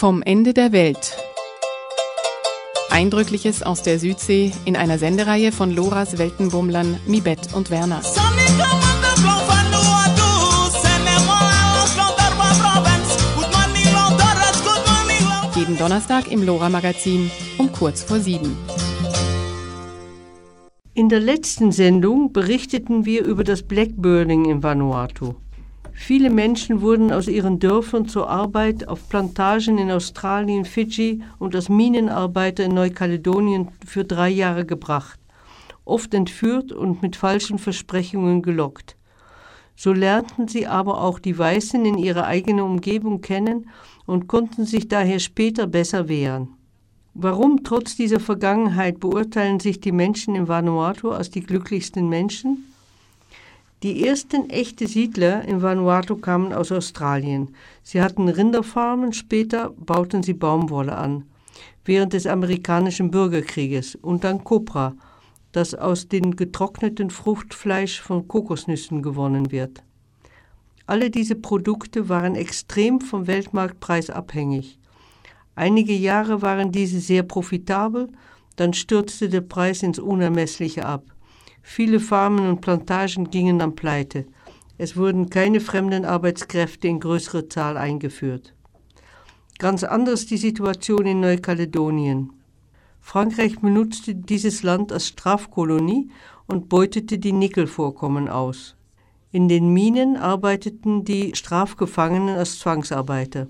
Vom Ende der Welt. Eindrückliches aus der Südsee in einer Sendereihe von Loras Weltenbummlern Mibet und Werner. Jeden Donnerstag im Lora Magazin um kurz vor sieben. In der letzten Sendung berichteten wir über das Blackburning in Vanuatu. Viele Menschen wurden aus ihren Dörfern zur Arbeit auf Plantagen in Australien, Fidschi und als Minenarbeiter in Neukaledonien für drei Jahre gebracht, oft entführt und mit falschen Versprechungen gelockt. So lernten sie aber auch die Weißen in ihrer eigenen Umgebung kennen und konnten sich daher später besser wehren. Warum trotz dieser Vergangenheit beurteilen sich die Menschen in Vanuatu als die glücklichsten Menschen? Die ersten echten Siedler in Vanuatu kamen aus Australien. Sie hatten Rinderfarmen, später bauten sie Baumwolle an, während des amerikanischen Bürgerkrieges und dann Copra, das aus dem getrockneten Fruchtfleisch von Kokosnüssen gewonnen wird. Alle diese Produkte waren extrem vom Weltmarktpreis abhängig. Einige Jahre waren diese sehr profitabel, dann stürzte der Preis ins Unermessliche ab. Viele Farmen und Plantagen gingen an Pleite. Es wurden keine fremden Arbeitskräfte in größerer Zahl eingeführt. Ganz anders die Situation in Neukaledonien. Frankreich benutzte dieses Land als Strafkolonie und beutete die Nickelvorkommen aus. In den Minen arbeiteten die Strafgefangenen als Zwangsarbeiter.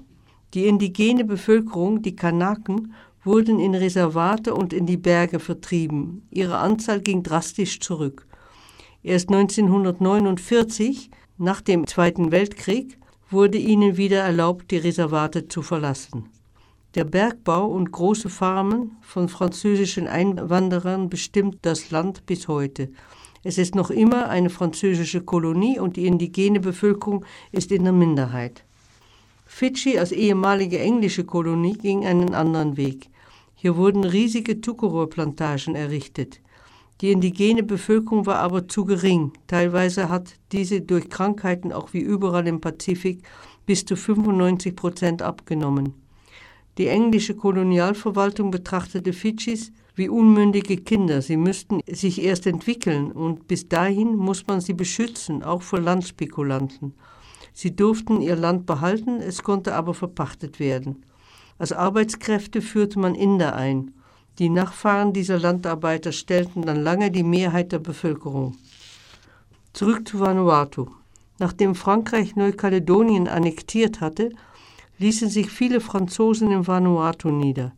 Die indigene Bevölkerung, die Kanaken, wurden in Reservate und in die Berge vertrieben. Ihre Anzahl ging drastisch zurück. Erst 1949, nach dem Zweiten Weltkrieg, wurde ihnen wieder erlaubt, die Reservate zu verlassen. Der Bergbau und große Farmen von französischen Einwanderern bestimmt das Land bis heute. Es ist noch immer eine französische Kolonie und die indigene Bevölkerung ist in der Minderheit. Fidschi als ehemalige englische Kolonie ging einen anderen Weg. Hier wurden riesige Tukororplantagen errichtet. Die indigene Bevölkerung war aber zu gering. Teilweise hat diese durch Krankheiten auch wie überall im Pazifik bis zu 95 Prozent abgenommen. Die englische Kolonialverwaltung betrachtete Fidschis wie unmündige Kinder. Sie müssten sich erst entwickeln und bis dahin muss man sie beschützen, auch vor Landspekulanten. Sie durften ihr Land behalten, es konnte aber verpachtet werden. Als Arbeitskräfte führte man Inder ein. Die Nachfahren dieser Landarbeiter stellten dann lange die Mehrheit der Bevölkerung. Zurück zu Vanuatu. Nachdem Frankreich Neukaledonien annektiert hatte, ließen sich viele Franzosen in Vanuatu nieder.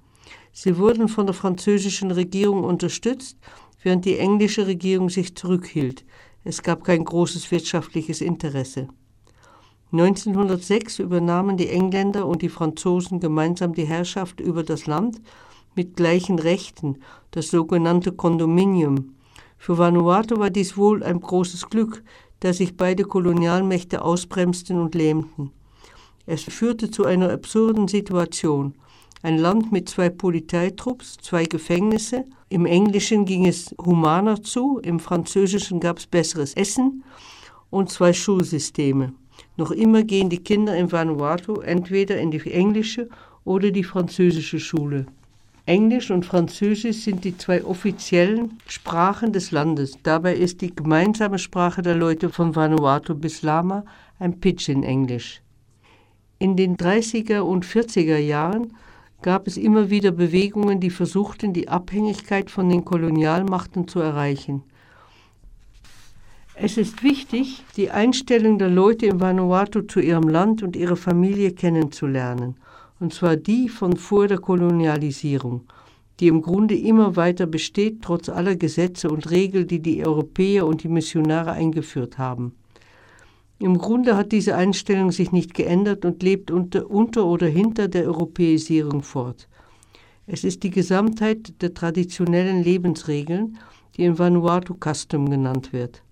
Sie wurden von der französischen Regierung unterstützt, während die englische Regierung sich zurückhielt. Es gab kein großes wirtschaftliches Interesse. 1906 übernahmen die Engländer und die Franzosen gemeinsam die Herrschaft über das Land mit gleichen Rechten, das sogenannte Kondominium. Für Vanuatu war dies wohl ein großes Glück, da sich beide Kolonialmächte ausbremsten und lähmten. Es führte zu einer absurden Situation. Ein Land mit zwei Polizeitrupps, zwei Gefängnisse. Im Englischen ging es humaner zu, im Französischen gab es besseres Essen und zwei Schulsysteme. Noch immer gehen die Kinder in Vanuatu entweder in die englische oder die französische Schule. Englisch und Französisch sind die zwei offiziellen Sprachen des Landes. Dabei ist die gemeinsame Sprache der Leute von Vanuatu bis Lama ein Pidgin-Englisch. In den 30er und 40er Jahren gab es immer wieder Bewegungen, die versuchten, die Abhängigkeit von den Kolonialmachten zu erreichen. Es ist wichtig, die Einstellung der Leute in Vanuatu zu ihrem Land und ihrer Familie kennenzulernen, und zwar die von vor der Kolonialisierung, die im Grunde immer weiter besteht, trotz aller Gesetze und Regeln, die die Europäer und die Missionare eingeführt haben. Im Grunde hat diese Einstellung sich nicht geändert und lebt unter, unter oder hinter der Europäisierung fort. Es ist die Gesamtheit der traditionellen Lebensregeln, die in Vanuatu Custom genannt wird.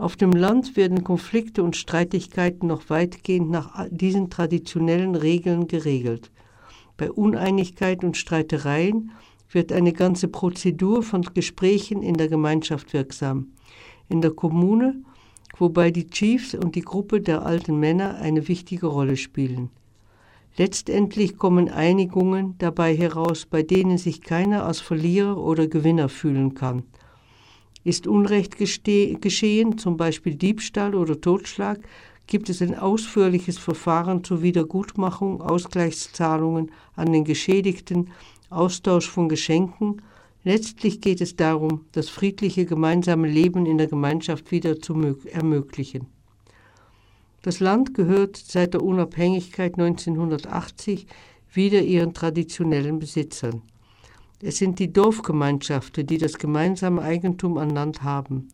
Auf dem Land werden Konflikte und Streitigkeiten noch weitgehend nach diesen traditionellen Regeln geregelt. Bei Uneinigkeit und Streitereien wird eine ganze Prozedur von Gesprächen in der Gemeinschaft wirksam. In der Kommune, wobei die Chiefs und die Gruppe der alten Männer eine wichtige Rolle spielen. Letztendlich kommen Einigungen dabei heraus, bei denen sich keiner als Verlierer oder Gewinner fühlen kann. Ist Unrecht geschehen, zum Beispiel Diebstahl oder Totschlag, gibt es ein ausführliches Verfahren zur Wiedergutmachung, Ausgleichszahlungen an den Geschädigten, Austausch von Geschenken. Letztlich geht es darum, das friedliche gemeinsame Leben in der Gemeinschaft wieder zu ermöglichen. Das Land gehört seit der Unabhängigkeit 1980 wieder ihren traditionellen Besitzern. Es sind die Dorfgemeinschaften, die das gemeinsame Eigentum an Land haben.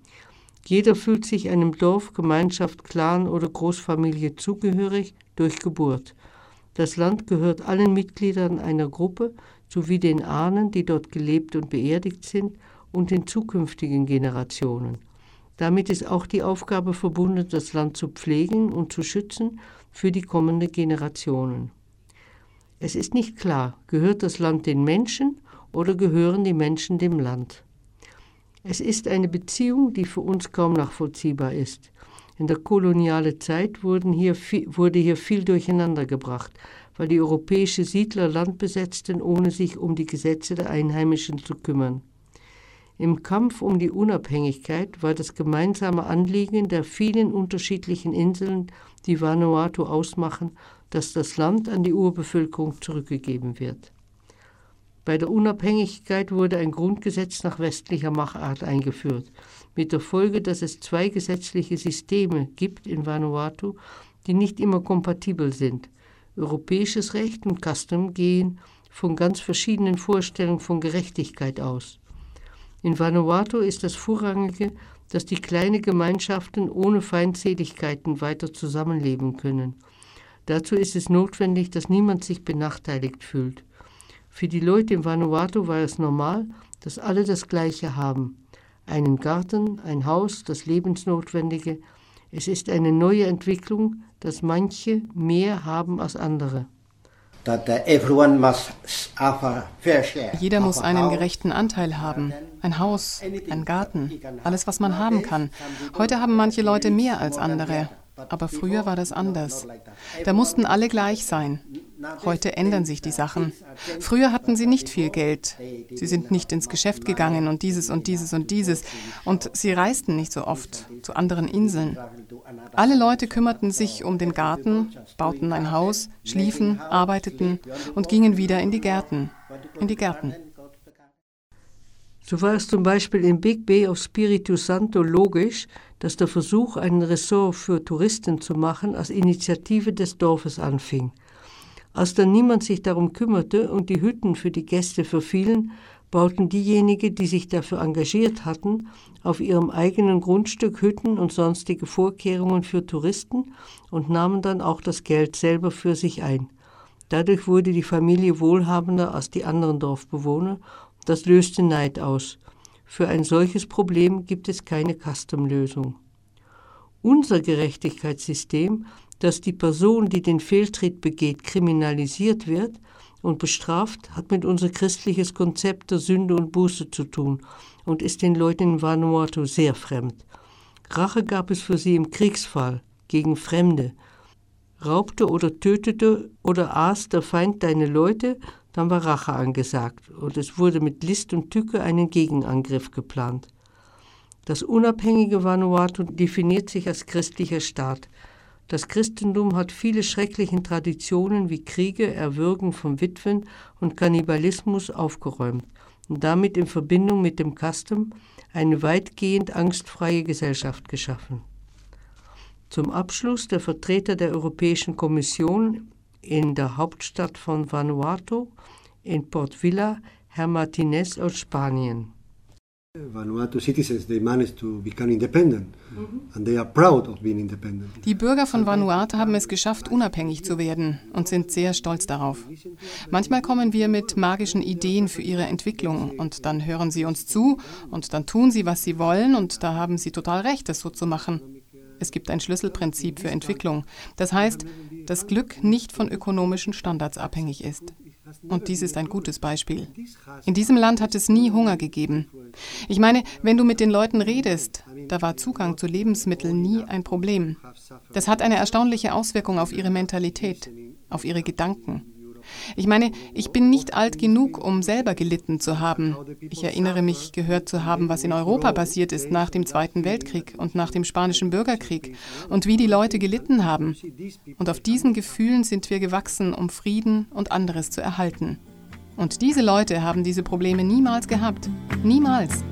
Jeder fühlt sich einem Dorf, Gemeinschaft, Clan oder Großfamilie zugehörig durch Geburt. Das Land gehört allen Mitgliedern einer Gruppe sowie den Ahnen, die dort gelebt und beerdigt sind, und den zukünftigen Generationen. Damit ist auch die Aufgabe verbunden, das Land zu pflegen und zu schützen für die kommenden Generationen. Es ist nicht klar, gehört das Land den Menschen oder gehören die Menschen dem Land. Es ist eine Beziehung, die für uns kaum nachvollziehbar ist. In der kolonialen Zeit hier viel, wurde hier viel durcheinander gebracht, weil die europäischen Siedler Land besetzten, ohne sich um die Gesetze der Einheimischen zu kümmern. Im Kampf um die Unabhängigkeit war das gemeinsame Anliegen der vielen unterschiedlichen Inseln, die Vanuatu ausmachen, dass das Land an die Urbevölkerung zurückgegeben wird. Bei der Unabhängigkeit wurde ein Grundgesetz nach westlicher Machart eingeführt, mit der Folge, dass es zwei gesetzliche Systeme gibt in Vanuatu, die nicht immer kompatibel sind. Europäisches Recht und Custom gehen von ganz verschiedenen Vorstellungen von Gerechtigkeit aus. In Vanuatu ist das Vorrangige, dass die kleinen Gemeinschaften ohne Feindseligkeiten weiter zusammenleben können. Dazu ist es notwendig, dass niemand sich benachteiligt fühlt. Für die Leute in Vanuatu war es normal, dass alle das Gleiche haben. Einen Garten, ein Haus, das Lebensnotwendige. Es ist eine neue Entwicklung, dass manche mehr haben als andere. Jeder muss einen gerechten Anteil haben. Ein Haus, ein Garten, alles, was man haben kann. Heute haben manche Leute mehr als andere. Aber früher war das anders. Da mussten alle gleich sein. Heute ändern sich die Sachen. Früher hatten sie nicht viel Geld. Sie sind nicht ins Geschäft gegangen und dieses und dieses und dieses. Und sie reisten nicht so oft zu anderen Inseln. Alle Leute kümmerten sich um den Garten, bauten ein Haus, schliefen, arbeiteten und gingen wieder in die Gärten. In die Gärten. So war es zum Beispiel in Big Bay auf Spiritu Santo logisch, dass der Versuch, ein Ressort für Touristen zu machen, als Initiative des Dorfes anfing. Als dann niemand sich darum kümmerte und die Hütten für die Gäste verfielen, bauten diejenigen, die sich dafür engagiert hatten, auf ihrem eigenen Grundstück Hütten und sonstige Vorkehrungen für Touristen und nahmen dann auch das Geld selber für sich ein. Dadurch wurde die Familie wohlhabender als die anderen Dorfbewohner. Das löste Neid aus. Für ein solches Problem gibt es keine Custom-Lösung. Unser Gerechtigkeitssystem dass die Person, die den Fehltritt begeht, kriminalisiert wird und bestraft, hat mit unser christliches Konzept der Sünde und Buße zu tun und ist den Leuten in Vanuatu sehr fremd. Rache gab es für sie im Kriegsfall gegen Fremde. Raubte oder tötete oder aß der Feind deine Leute, dann war Rache angesagt und es wurde mit List und Tücke einen Gegenangriff geplant. Das unabhängige Vanuatu definiert sich als christlicher Staat. Das Christentum hat viele schreckliche Traditionen wie Kriege, Erwürgen von Witwen und Kannibalismus aufgeräumt und damit in Verbindung mit dem Custom eine weitgehend angstfreie Gesellschaft geschaffen. Zum Abschluss der Vertreter der Europäischen Kommission in der Hauptstadt von Vanuatu in Port Vila, Herr Martinez aus Spanien. Vanuatu citizens they managed to become independent and they are proud of being independent. Die Bürger von Vanuatu haben es geschafft, unabhängig zu werden und sind sehr stolz darauf. Manchmal kommen wir mit magischen Ideen für ihre Entwicklung und dann hören sie uns zu und dann tun sie, was sie wollen und da haben sie total recht, das so zu machen. Es gibt ein Schlüsselprinzip für Entwicklung. Das heißt, dass Glück nicht von ökonomischen Standards abhängig ist. Und dies ist ein gutes Beispiel. In diesem Land hat es nie Hunger gegeben. Ich meine, wenn du mit den Leuten redest, da war Zugang zu Lebensmitteln nie ein Problem. Das hat eine erstaunliche Auswirkung auf ihre Mentalität. auf ihre Gedanken. Ich meine, ich bin nicht alt genug, um selber gelitten zu haben. Ich erinnere mich, gehört zu haben, was in Europa passiert ist nach dem Zweiten Weltkrieg und nach dem Spanischen Bürgerkrieg und wie die Leute gelitten haben. Und auf diesen Gefühlen sind wir gewachsen, um Frieden und anderes zu erhalten. Und diese Leute haben diese Probleme niemals gehabt. Niemals.